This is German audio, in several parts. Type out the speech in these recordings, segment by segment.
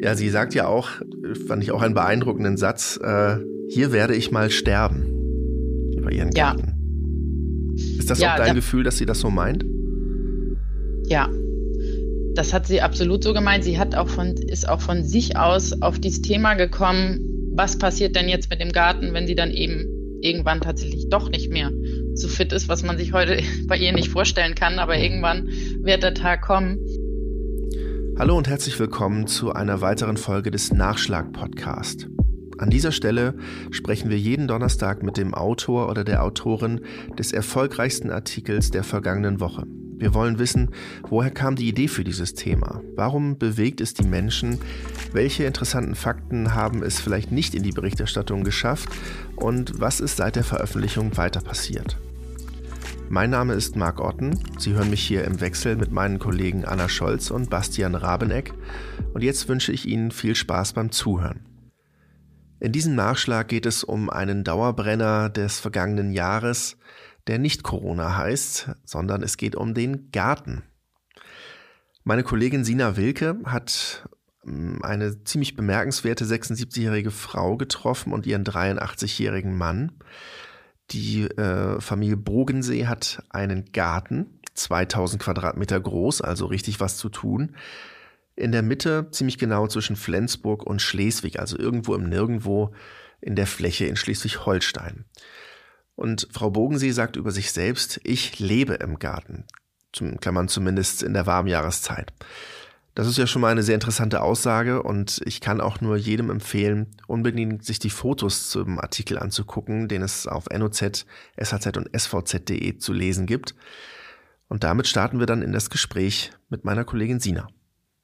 Ja, sie sagt ja auch, fand ich auch einen beeindruckenden Satz, äh, hier werde ich mal sterben. Über ihren Garten. Ja. Ist das ja, auch dein da, Gefühl, dass sie das so meint? Ja, das hat sie absolut so gemeint. Sie hat auch von, ist auch von sich aus auf dieses Thema gekommen, was passiert denn jetzt mit dem Garten, wenn sie dann eben irgendwann tatsächlich doch nicht mehr so fit ist, was man sich heute bei ihr nicht vorstellen kann, aber irgendwann wird der Tag kommen. Hallo und herzlich willkommen zu einer weiteren Folge des Nachschlag-Podcast. An dieser Stelle sprechen wir jeden Donnerstag mit dem Autor oder der Autorin des erfolgreichsten Artikels der vergangenen Woche. Wir wollen wissen, woher kam die Idee für dieses Thema? Warum bewegt es die Menschen? Welche interessanten Fakten haben es vielleicht nicht in die Berichterstattung geschafft? Und was ist seit der Veröffentlichung weiter passiert? Mein Name ist Marc Otten. Sie hören mich hier im Wechsel mit meinen Kollegen Anna Scholz und Bastian Rabeneck. Und jetzt wünsche ich Ihnen viel Spaß beim Zuhören. In diesem Nachschlag geht es um einen Dauerbrenner des vergangenen Jahres, der nicht Corona heißt, sondern es geht um den Garten. Meine Kollegin Sina Wilke hat ähm, eine ziemlich bemerkenswerte 76-jährige Frau getroffen und ihren 83-jährigen Mann. Die äh, Familie Bogensee hat einen Garten, 2000 Quadratmeter groß, also richtig was zu tun. In der Mitte, ziemlich genau zwischen Flensburg und Schleswig, also irgendwo im Nirgendwo in der Fläche in Schleswig-Holstein. Und Frau Bogensee sagt über sich selbst, ich lebe im Garten. Zum Klammern zumindest in der warmen Jahreszeit. Das ist ja schon mal eine sehr interessante Aussage und ich kann auch nur jedem empfehlen, unbedingt sich die Fotos zum Artikel anzugucken, den es auf NOZ, SHZ und SVZ.de zu lesen gibt. Und damit starten wir dann in das Gespräch mit meiner Kollegin Sina.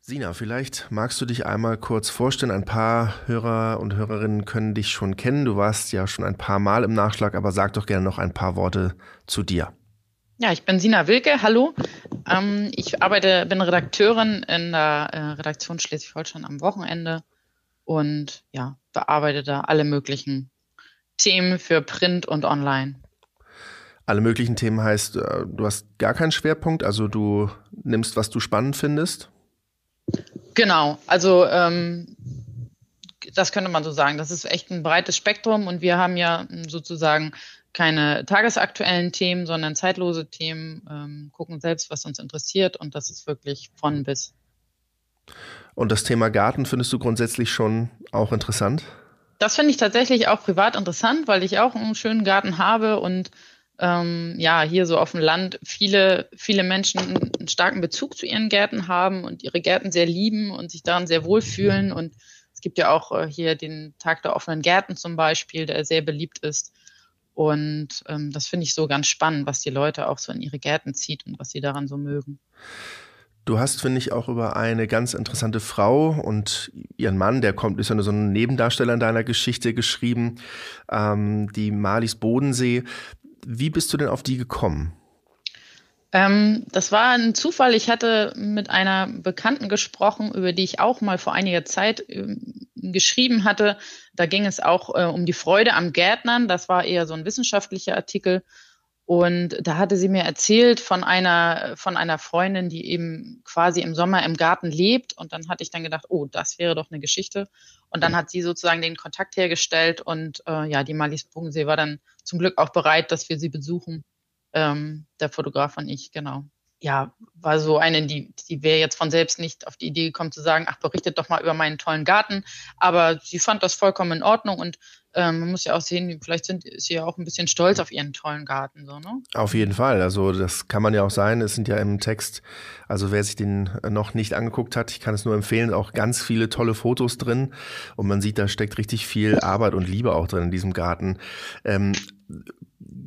Sina, vielleicht magst du dich einmal kurz vorstellen. Ein paar Hörer und Hörerinnen können dich schon kennen. Du warst ja schon ein paar Mal im Nachschlag, aber sag doch gerne noch ein paar Worte zu dir. Ja, ich bin Sina Wilke. Hallo. Ähm, ich arbeite, bin Redakteurin in der äh, Redaktion Schleswig-Holstein am Wochenende und ja, bearbeite da alle möglichen Themen für Print und Online. Alle möglichen Themen heißt, äh, du hast gar keinen Schwerpunkt, also du nimmst, was du spannend findest? Genau, also ähm, das könnte man so sagen. Das ist echt ein breites Spektrum und wir haben ja sozusagen keine tagesaktuellen Themen, sondern zeitlose Themen, ähm, gucken selbst, was uns interessiert und das ist wirklich von bis. Und das Thema Garten findest du grundsätzlich schon auch interessant? Das finde ich tatsächlich auch privat interessant, weil ich auch einen schönen Garten habe und ähm, ja, hier so auf dem Land viele, viele Menschen einen starken Bezug zu ihren Gärten haben und ihre Gärten sehr lieben und sich daran sehr wohlfühlen. Und es gibt ja auch äh, hier den Tag der offenen Gärten zum Beispiel, der sehr beliebt ist. Und ähm, das finde ich so ganz spannend, was die Leute auch so in ihre Gärten zieht und was sie daran so mögen. Du hast, finde ich, auch über eine ganz interessante Frau und ihren Mann, der kommt, ist ja nur so ein Nebendarsteller in deiner Geschichte geschrieben, ähm, die Malis Bodensee. Wie bist du denn auf die gekommen? Ähm, das war ein Zufall. Ich hatte mit einer Bekannten gesprochen, über die ich auch mal vor einiger Zeit äh, geschrieben hatte. Da ging es auch äh, um die Freude am Gärtnern. Das war eher so ein wissenschaftlicher Artikel. Und da hatte sie mir erzählt von einer, von einer Freundin, die eben quasi im Sommer im Garten lebt. Und dann hatte ich dann gedacht, oh, das wäre doch eine Geschichte. Und dann hat sie sozusagen den Kontakt hergestellt und äh, ja, die Malis Bogensee war dann zum Glück auch bereit, dass wir sie besuchen. Ähm, der Fotograf und ich, genau. Ja, war so eine, die, die wäre jetzt von selbst nicht auf die Idee gekommen zu sagen, ach, berichtet doch mal über meinen tollen Garten. Aber sie fand das vollkommen in Ordnung und ähm, man muss ja auch sehen, vielleicht sind, ist sie ja auch ein bisschen stolz auf ihren tollen Garten, so, ne? Auf jeden Fall. Also, das kann man ja auch sein. Es sind ja im Text, also wer sich den noch nicht angeguckt hat, ich kann es nur empfehlen, auch ganz viele tolle Fotos drin. Und man sieht, da steckt richtig viel Arbeit und Liebe auch drin in diesem Garten. Ähm,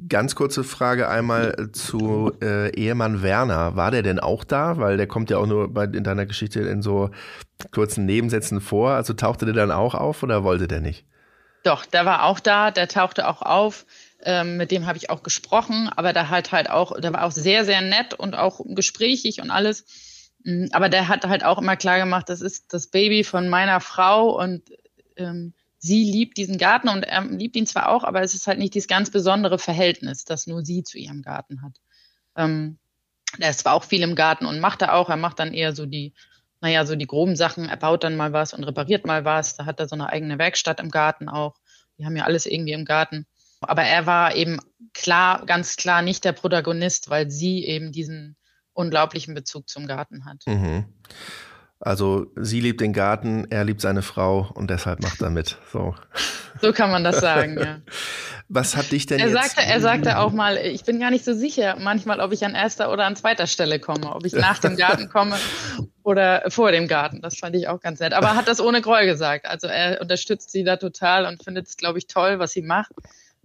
Ganz kurze Frage einmal zu äh, Ehemann Werner. War der denn auch da? Weil der kommt ja auch nur bei, in deiner Geschichte in so kurzen Nebensätzen vor. Also tauchte der dann auch auf oder wollte der nicht? Doch, der war auch da, der tauchte auch auf. Ähm, mit dem habe ich auch gesprochen, aber der hat halt auch, der war auch sehr, sehr nett und auch gesprächig und alles. Mm, aber der hat halt auch immer klar gemacht, das ist das Baby von meiner Frau und ähm, sie liebt diesen Garten und er liebt ihn zwar auch, aber es ist halt nicht dieses ganz besondere Verhältnis, das nur sie zu ihrem Garten hat. Ähm, er ist zwar auch viel im Garten und macht er auch, er macht dann eher so die naja, so die groben Sachen, er baut dann mal was und repariert mal was. Da hat er so eine eigene Werkstatt im Garten auch. Die haben ja alles irgendwie im Garten. Aber er war eben klar, ganz klar nicht der Protagonist, weil sie eben diesen unglaublichen Bezug zum Garten hat. Mhm. Also sie liebt den Garten, er liebt seine Frau und deshalb macht er mit. So, so kann man das sagen, ja. Was hat dich denn er jetzt? Sagte, er sagte auch mal, ich bin gar nicht so sicher manchmal, ob ich an erster oder an zweiter Stelle komme, ob ich nach dem Garten komme oder vor dem Garten. Das fand ich auch ganz nett. Aber er hat das ohne Groll gesagt. Also er unterstützt sie da total und findet es, glaube ich, toll, was sie macht.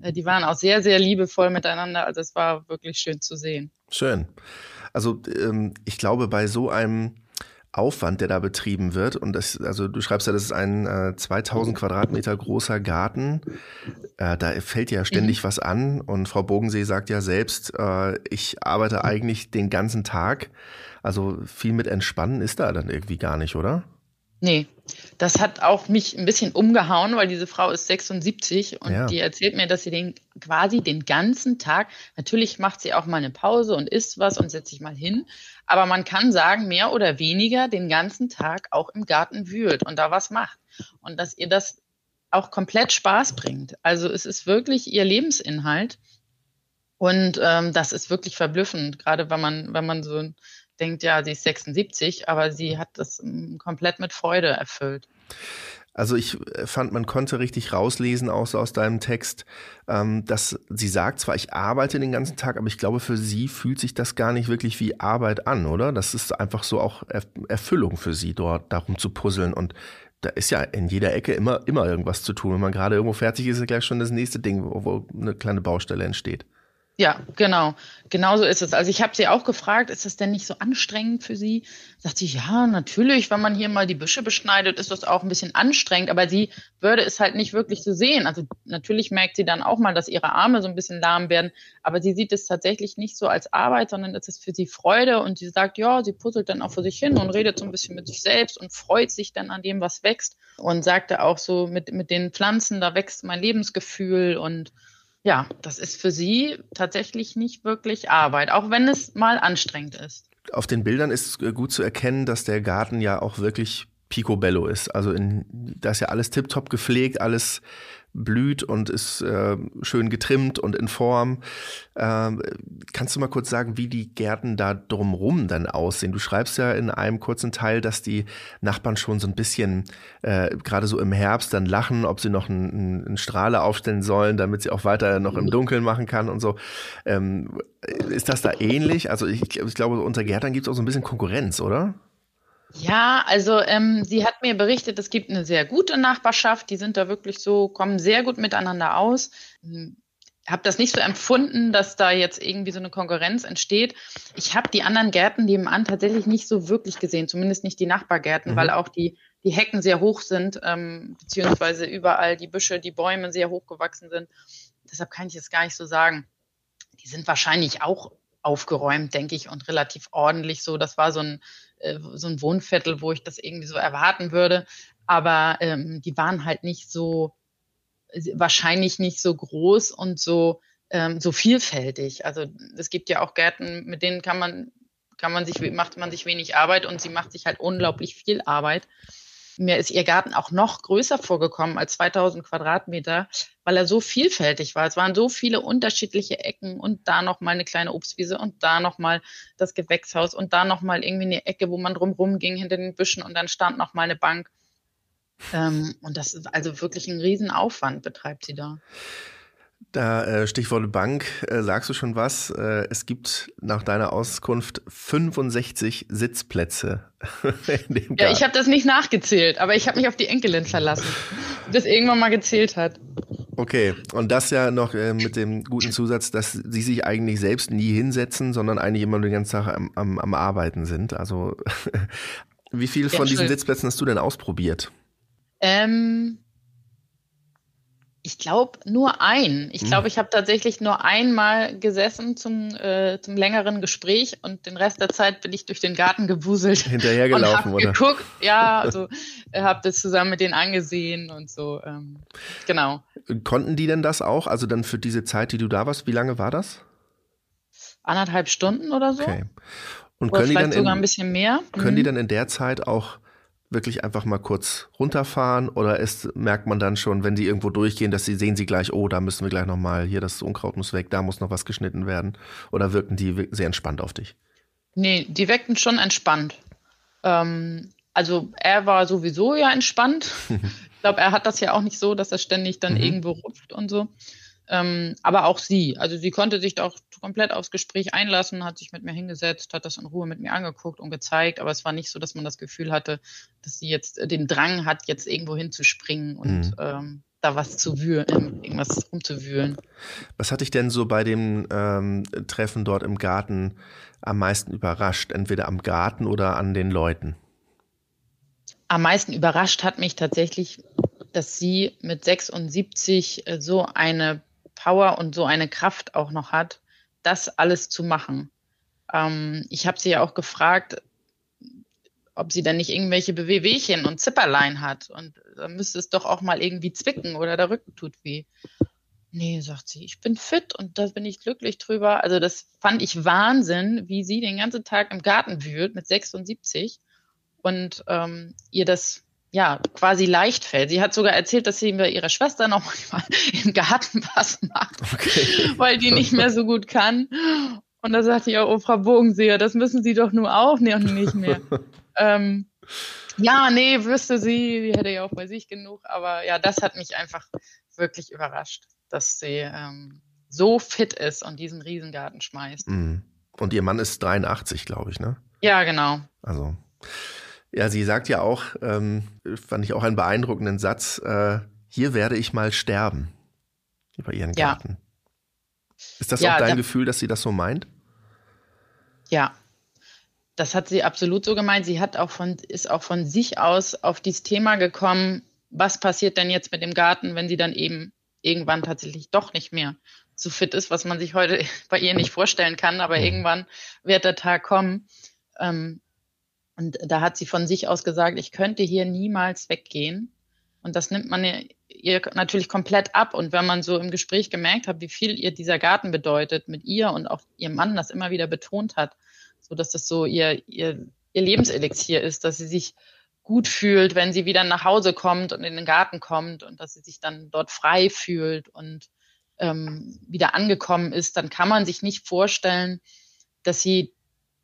Äh, die waren auch sehr, sehr liebevoll miteinander. Also es war wirklich schön zu sehen. Schön. Also ähm, ich glaube, bei so einem Aufwand, der da betrieben wird. Und das, also du schreibst ja, das ist ein äh, 2000 Quadratmeter großer Garten. Äh, da fällt ja ständig mhm. was an. Und Frau Bogensee sagt ja selbst, äh, ich arbeite eigentlich den ganzen Tag. Also viel mit Entspannen ist da dann irgendwie gar nicht, oder? Nee, das hat auch mich ein bisschen umgehauen, weil diese Frau ist 76 und ja. die erzählt mir, dass sie den quasi den ganzen Tag, natürlich macht sie auch mal eine Pause und isst was und setzt sich mal hin, aber man kann sagen, mehr oder weniger den ganzen Tag auch im Garten wühlt und da was macht. Und dass ihr das auch komplett Spaß bringt. Also es ist wirklich ihr Lebensinhalt. Und ähm, das ist wirklich verblüffend, gerade wenn man, wenn man so denkt, ja, sie ist 76, aber sie hat das mm, komplett mit Freude erfüllt. Also ich äh, fand, man konnte richtig rauslesen auch so aus deinem Text, ähm, dass sie sagt zwar, ich arbeite den ganzen Tag, aber ich glaube, für sie fühlt sich das gar nicht wirklich wie Arbeit an, oder? Das ist einfach so auch Erfüllung für sie, dort darum zu puzzeln. Und da ist ja in jeder Ecke immer, immer irgendwas zu tun. Wenn man gerade irgendwo fertig ist, ist gleich schon das nächste Ding, wo, wo eine kleine Baustelle entsteht. Ja, genau. Genauso ist es. Also ich habe sie auch gefragt, ist das denn nicht so anstrengend für sie? Sagt sie, ja, natürlich, wenn man hier mal die Büsche beschneidet, ist das auch ein bisschen anstrengend, aber sie würde es halt nicht wirklich so sehen. Also natürlich merkt sie dann auch mal, dass ihre Arme so ein bisschen lahm werden, aber sie sieht es tatsächlich nicht so als Arbeit, sondern es ist für sie Freude und sie sagt, ja, sie puzzelt dann auch für sich hin und redet so ein bisschen mit sich selbst und freut sich dann an dem, was wächst und sagte auch so, mit, mit den Pflanzen, da wächst mein Lebensgefühl und ja, das ist für sie tatsächlich nicht wirklich Arbeit, auch wenn es mal anstrengend ist. Auf den Bildern ist äh, gut zu erkennen, dass der Garten ja auch wirklich picobello ist. Also in, da ist ja alles tiptop gepflegt, alles blüht und ist äh, schön getrimmt und in Form. Äh, kannst du mal kurz sagen, wie die Gärten da drumrum dann aussehen? Du schreibst ja in einem kurzen Teil, dass die Nachbarn schon so ein bisschen, äh, gerade so im Herbst, dann lachen, ob sie noch einen, einen Strahler aufstellen sollen, damit sie auch weiter noch im Dunkeln machen kann und so. Ähm, ist das da ähnlich? Also ich, ich glaube, unter Gärtern gibt es auch so ein bisschen Konkurrenz, oder? Ja, also ähm, sie hat mir berichtet, es gibt eine sehr gute Nachbarschaft, die sind da wirklich so, kommen sehr gut miteinander aus. Hm, habe das nicht so empfunden, dass da jetzt irgendwie so eine Konkurrenz entsteht. Ich habe die anderen Gärten nebenan tatsächlich nicht so wirklich gesehen, zumindest nicht die Nachbargärten, mhm. weil auch die, die Hecken sehr hoch sind, ähm, beziehungsweise überall die Büsche, die Bäume sehr hoch gewachsen sind. Deshalb kann ich es gar nicht so sagen. Die sind wahrscheinlich auch aufgeräumt, denke ich, und relativ ordentlich so. Das war so ein so ein Wohnviertel, wo ich das irgendwie so erwarten würde. Aber ähm, die waren halt nicht so, wahrscheinlich nicht so groß und so, ähm, so vielfältig. Also es gibt ja auch Gärten, mit denen kann man, kann man sich, macht man sich wenig Arbeit und sie macht sich halt unglaublich viel Arbeit mir ist ihr Garten auch noch größer vorgekommen als 2000 Quadratmeter, weil er so vielfältig war. Es waren so viele unterschiedliche Ecken und da noch mal eine kleine Obstwiese und da noch mal das Gewächshaus und da noch mal irgendwie eine Ecke, wo man drumherum ging hinter den Büschen und dann stand noch mal eine Bank. Ähm, und das ist also wirklich ein Riesenaufwand, betreibt sie da. Da äh, Stichwort Bank, äh, sagst du schon was? Äh, es gibt nach deiner Auskunft 65 Sitzplätze. in dem ja, ich habe das nicht nachgezählt, aber ich habe mich auf die Enkelin verlassen, die das irgendwann mal gezählt hat. Okay, und das ja noch äh, mit dem guten Zusatz, dass sie sich eigentlich selbst nie hinsetzen, sondern eigentlich immer den ganzen Tag am, am, am Arbeiten sind. Also wie viel von ja, diesen Sitzplätzen hast du denn ausprobiert? Ähm, ich glaube nur ein. Ich glaube, hm. ich habe tatsächlich nur einmal gesessen zum, äh, zum längeren Gespräch und den Rest der Zeit bin ich durch den Garten gewuselt. Hinterhergelaufen, oder? Geguckt, ja, also äh, habe das zusammen mit denen angesehen und so. Ähm, genau. Konnten die denn das auch? Also dann für diese Zeit, die du da warst, wie lange war das? Anderthalb Stunden oder so. Okay. Und können die dann sogar in, ein bisschen mehr. Können mhm. die dann in der Zeit auch wirklich einfach mal kurz runterfahren oder ist, merkt man dann schon, wenn die irgendwo durchgehen, dass sie sehen sie gleich, oh, da müssen wir gleich nochmal, hier das Unkraut muss weg, da muss noch was geschnitten werden oder wirken die sehr entspannt auf dich? Nee, die wirkten schon entspannt. Ähm, also er war sowieso ja entspannt. ich glaube, er hat das ja auch nicht so, dass er ständig dann mhm. irgendwo rupft und so. Ähm, aber auch sie. Also sie konnte sich auch komplett aufs Gespräch einlassen, hat sich mit mir hingesetzt, hat das in Ruhe mit mir angeguckt und gezeigt. Aber es war nicht so, dass man das Gefühl hatte, dass sie jetzt den Drang hat, jetzt irgendwo hinzuspringen und mhm. ähm, da was zu wühlen, irgendwas rumzuwühlen. Was hat dich denn so bei dem ähm, Treffen dort im Garten am meisten überrascht? Entweder am Garten oder an den Leuten? Am meisten überrascht hat mich tatsächlich, dass sie mit 76 äh, so eine Power und so eine Kraft auch noch hat, das alles zu machen. Ähm, ich habe sie ja auch gefragt, ob sie denn nicht irgendwelche Bewehwehchen und Zipperlein hat. Und da müsste es doch auch mal irgendwie zwicken oder der Rücken tut weh. Nee, sagt sie, ich bin fit und da bin ich glücklich drüber. Also das fand ich Wahnsinn, wie sie den ganzen Tag im Garten wühlt mit 76 und ähm, ihr das ja, quasi leicht fällt. Sie hat sogar erzählt, dass sie bei ihrer Schwester noch manchmal im Garten was macht, okay. weil die nicht mehr so gut kann. Und da sagte ich auch, oh, Frau Bogenseher, das müssen Sie doch nur auch nicht mehr. ähm, ja, nee, wüsste sie, die hätte ja auch bei sich genug. Aber ja, das hat mich einfach wirklich überrascht, dass sie ähm, so fit ist und diesen Riesengarten schmeißt. Mhm. Und ihr Mann ist 83, glaube ich, ne? Ja, genau. Also ja, sie sagt ja auch, ähm, fand ich auch einen beeindruckenden Satz, äh, hier werde ich mal sterben über ihren Garten. Ja. Ist das ja, auch dein da, Gefühl, dass sie das so meint? Ja, das hat sie absolut so gemeint. Sie hat auch von, ist auch von sich aus auf dieses Thema gekommen, was passiert denn jetzt mit dem Garten, wenn sie dann eben irgendwann tatsächlich doch nicht mehr so fit ist, was man sich heute bei ihr nicht vorstellen kann, aber mhm. irgendwann wird der Tag kommen. Ähm, und da hat sie von sich aus gesagt, ich könnte hier niemals weggehen. Und das nimmt man ihr natürlich komplett ab. Und wenn man so im Gespräch gemerkt hat, wie viel ihr dieser Garten bedeutet mit ihr und auch ihrem Mann das immer wieder betont hat, so dass das so ihr, ihr, ihr Lebenselixier ist, dass sie sich gut fühlt, wenn sie wieder nach Hause kommt und in den Garten kommt und dass sie sich dann dort frei fühlt und ähm, wieder angekommen ist, dann kann man sich nicht vorstellen, dass sie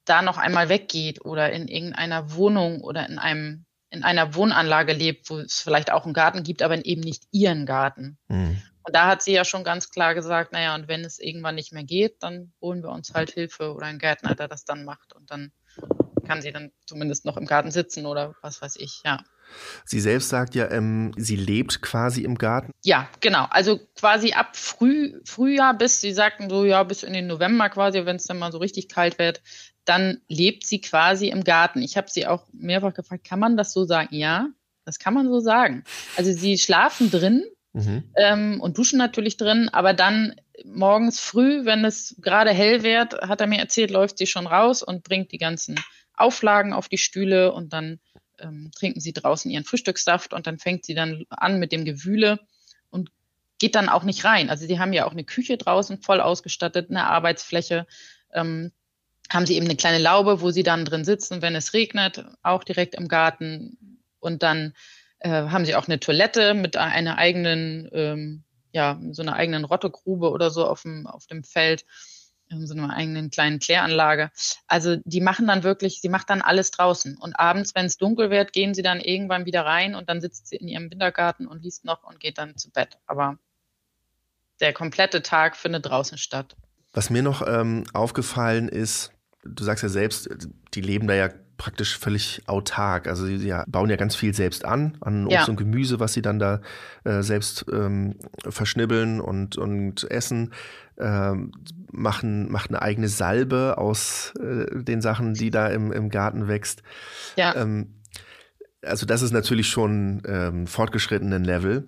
da noch einmal weggeht oder in irgendeiner Wohnung oder in einem in einer Wohnanlage lebt, wo es vielleicht auch einen Garten gibt, aber eben nicht ihren Garten. Mhm. Und da hat sie ja schon ganz klar gesagt, naja, und wenn es irgendwann nicht mehr geht, dann holen wir uns halt Hilfe oder einen Gärtner, der das dann macht. Und dann kann sie dann zumindest noch im Garten sitzen oder was weiß ich, ja. Sie selbst sagt ja, ähm, sie lebt quasi im Garten. Ja, genau. Also quasi ab Früh, Frühjahr bis, sie sagten so, ja, bis in den November quasi, wenn es dann mal so richtig kalt wird, dann lebt sie quasi im Garten. Ich habe sie auch mehrfach gefragt, kann man das so sagen? Ja, das kann man so sagen. Also sie schlafen drin mhm. ähm, und duschen natürlich drin, aber dann morgens früh, wenn es gerade hell wird, hat er mir erzählt, läuft sie schon raus und bringt die ganzen Auflagen auf die Stühle und dann ähm, trinken sie draußen ihren Frühstückssaft und dann fängt sie dann an mit dem Gewühle und geht dann auch nicht rein. Also sie haben ja auch eine Küche draußen voll ausgestattet, eine Arbeitsfläche. Ähm, haben sie eben eine kleine Laube, wo sie dann drin sitzen, wenn es regnet, auch direkt im Garten. Und dann äh, haben sie auch eine Toilette mit einer eigenen, ähm, ja, so einer eigenen Rottegrube oder so auf dem, auf dem Feld in so einer eigenen kleinen Kläranlage. Also die machen dann wirklich, sie macht dann alles draußen. Und abends, wenn es dunkel wird, gehen sie dann irgendwann wieder rein und dann sitzt sie in ihrem Wintergarten und liest noch und geht dann zu Bett. Aber der komplette Tag findet draußen statt. Was mir noch ähm, aufgefallen ist, du sagst ja selbst, die leben da ja praktisch völlig autark. Also sie, sie bauen ja ganz viel selbst an, an Obst ja. und Gemüse, was sie dann da äh, selbst ähm, verschnibbeln und, und essen. Ähm, machen, machen eine eigene Salbe aus äh, den Sachen, die da im, im Garten wächst. Ja. Ähm, also das ist natürlich schon ähm, fortgeschrittenen Level.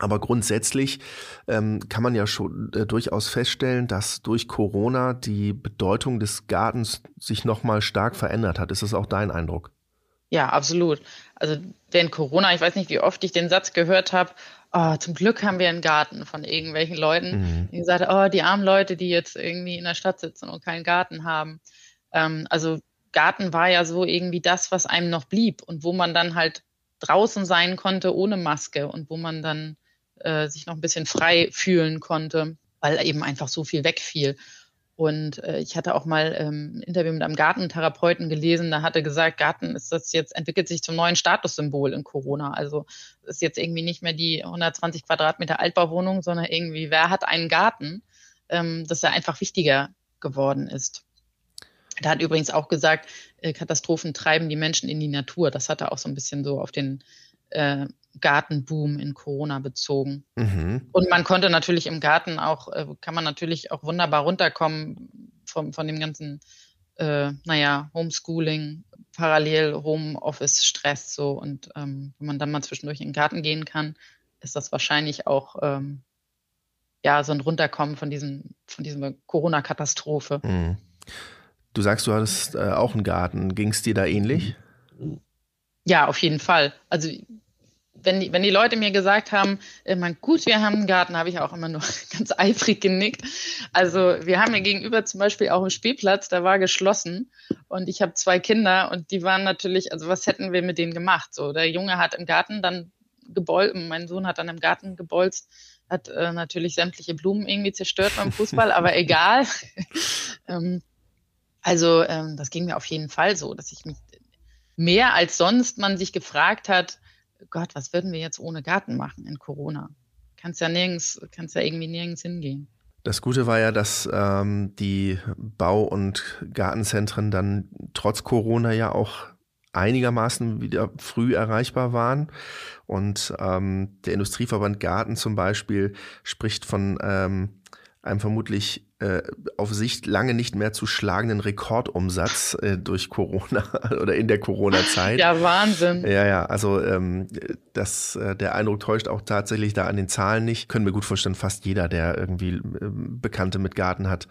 Aber grundsätzlich ähm, kann man ja schon äh, durchaus feststellen, dass durch Corona die Bedeutung des Gartens sich nochmal stark verändert hat. Ist das auch dein Eindruck? Ja, absolut. Also während Corona, ich weiß nicht, wie oft ich den Satz gehört habe, oh, zum Glück haben wir einen Garten von irgendwelchen Leuten, mhm. die gesagt haben, oh, die armen Leute, die jetzt irgendwie in der Stadt sitzen und keinen Garten haben. Ähm, also Garten war ja so irgendwie das, was einem noch blieb und wo man dann halt draußen sein konnte ohne Maske und wo man dann äh, sich noch ein bisschen frei fühlen konnte, weil eben einfach so viel wegfiel. Und äh, ich hatte auch mal ähm, ein Interview mit einem Gartentherapeuten gelesen, da hatte gesagt, Garten ist das jetzt, entwickelt sich zum neuen Statussymbol in Corona. Also ist jetzt irgendwie nicht mehr die 120 Quadratmeter Altbauwohnung, sondern irgendwie, wer hat einen Garten, ähm, dass er einfach wichtiger geworden ist. Da hat übrigens auch gesagt, äh, Katastrophen treiben die Menschen in die Natur. Das hat er auch so ein bisschen so auf den äh, Gartenboom in Corona bezogen. Mhm. Und man konnte natürlich im Garten auch, äh, kann man natürlich auch wunderbar runterkommen von, von dem ganzen, äh, naja, Homeschooling, parallel Homeoffice-Stress so. Und ähm, wenn man dann mal zwischendurch in den Garten gehen kann, ist das wahrscheinlich auch ähm, ja so ein Runterkommen von diesem, von dieser Corona-Katastrophe. Mhm. Du sagst, du hattest äh, auch einen Garten. Ging es dir da ähnlich? Ja, auf jeden Fall. Also wenn die, wenn die Leute mir gesagt haben, äh, man, gut, wir haben einen Garten, habe ich auch immer nur ganz eifrig genickt. Also wir haben hier gegenüber zum Beispiel auch einen Spielplatz, der war geschlossen und ich habe zwei Kinder und die waren natürlich, also was hätten wir mit denen gemacht? So, der Junge hat im Garten dann gebolzt, mein Sohn hat dann im Garten gebolzt, hat äh, natürlich sämtliche Blumen irgendwie zerstört beim Fußball, aber egal. ähm, also ähm, das ging mir auf jeden Fall so, dass ich mich mehr als sonst man sich gefragt hat, Gott, was würden wir jetzt ohne Garten machen in Corona? Kannst ja nirgends, kannst ja irgendwie nirgends hingehen. Das Gute war ja, dass ähm, die Bau- und Gartenzentren dann trotz Corona ja auch einigermaßen wieder früh erreichbar waren. Und ähm, der Industrieverband Garten zum Beispiel spricht von ähm, einem vermutlich äh, auf Sicht lange nicht mehr zu schlagenden Rekordumsatz äh, durch Corona oder in der Corona-Zeit. Ja, Wahnsinn. Ja, ja, also ähm, das, äh, der Eindruck täuscht auch tatsächlich da an den Zahlen nicht. Können wir gut vorstellen, fast jeder, der irgendwie äh, Bekannte mit Garten hat,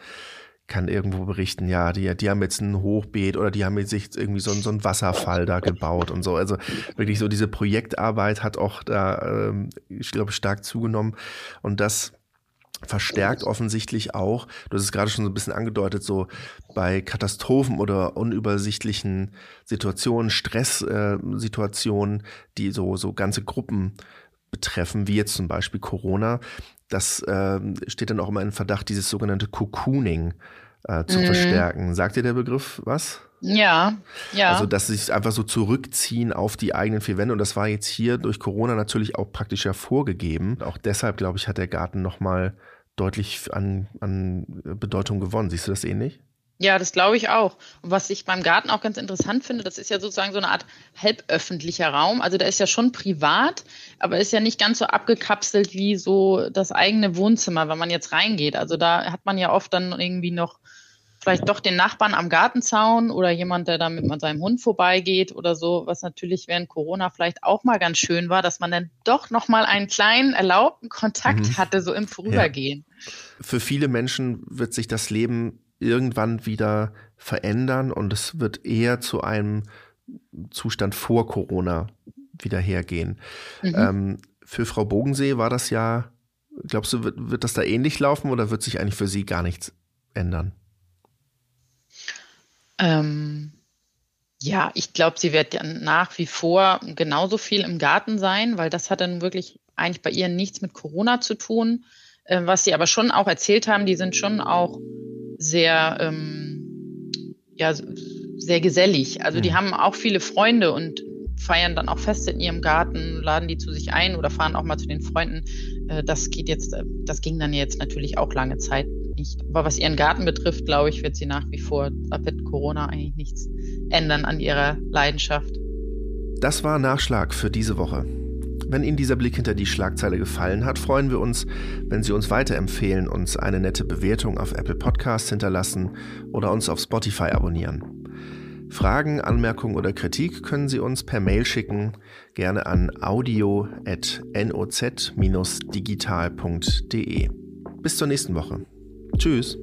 kann irgendwo berichten, ja, die, die haben jetzt ein Hochbeet oder die haben jetzt sich irgendwie so, so einen Wasserfall da gebaut und so. Also wirklich so diese Projektarbeit hat auch da, ähm, ich glaube, stark zugenommen. Und das verstärkt offensichtlich auch, du hast es gerade schon so ein bisschen angedeutet, so bei Katastrophen oder unübersichtlichen Situationen, Stresssituationen, äh, die so, so ganze Gruppen betreffen, wie jetzt zum Beispiel Corona, das äh, steht dann auch immer in Verdacht, dieses sogenannte Cocooning äh, zu mhm. verstärken. Sagt dir der Begriff was? Ja, ja. Also, dass sie sich einfach so zurückziehen auf die eigenen vier Wände. Und das war jetzt hier durch Corona natürlich auch praktisch hervorgegeben. Auch deshalb, glaube ich, hat der Garten nochmal deutlich an, an Bedeutung gewonnen. Siehst du das ähnlich? Ja, das glaube ich auch. Und was ich beim Garten auch ganz interessant finde, das ist ja sozusagen so eine Art halböffentlicher Raum. Also der ist ja schon privat, aber ist ja nicht ganz so abgekapselt wie so das eigene Wohnzimmer, wenn man jetzt reingeht. Also da hat man ja oft dann irgendwie noch vielleicht doch den Nachbarn am Gartenzaun oder jemand, der da mit seinem Hund vorbeigeht oder so, was natürlich während Corona vielleicht auch mal ganz schön war, dass man dann doch noch mal einen kleinen erlaubten Kontakt mhm. hatte, so im Vorübergehen. Ja. Für viele Menschen wird sich das Leben irgendwann wieder verändern und es wird eher zu einem Zustand vor Corona wieder hergehen. Mhm. Ähm, für Frau Bogensee war das ja, glaubst du, wird, wird das da ähnlich laufen oder wird sich eigentlich für sie gar nichts ändern? Ähm, ja, ich glaube, sie wird ja nach wie vor genauso viel im Garten sein, weil das hat dann wirklich eigentlich bei ihr nichts mit Corona zu tun. Äh, was sie aber schon auch erzählt haben, die sind schon auch sehr, ähm, ja, sehr gesellig. Also die mhm. haben auch viele Freunde und feiern dann auch Feste in ihrem Garten, laden die zu sich ein oder fahren auch mal zu den Freunden. Äh, das geht jetzt, äh, das ging dann jetzt natürlich auch lange Zeit nicht. Aber was ihren Garten betrifft, glaube ich, wird sie nach wie vor, da wird Corona eigentlich nichts ändern an ihrer Leidenschaft. Das war Nachschlag für diese Woche. Wenn Ihnen dieser Blick hinter die Schlagzeile gefallen hat, freuen wir uns, wenn Sie uns weiterempfehlen, uns eine nette Bewertung auf Apple Podcasts hinterlassen oder uns auf Spotify abonnieren. Fragen, Anmerkungen oder Kritik können Sie uns per Mail schicken, gerne an audio.noz-digital.de. Bis zur nächsten Woche. Tschüss.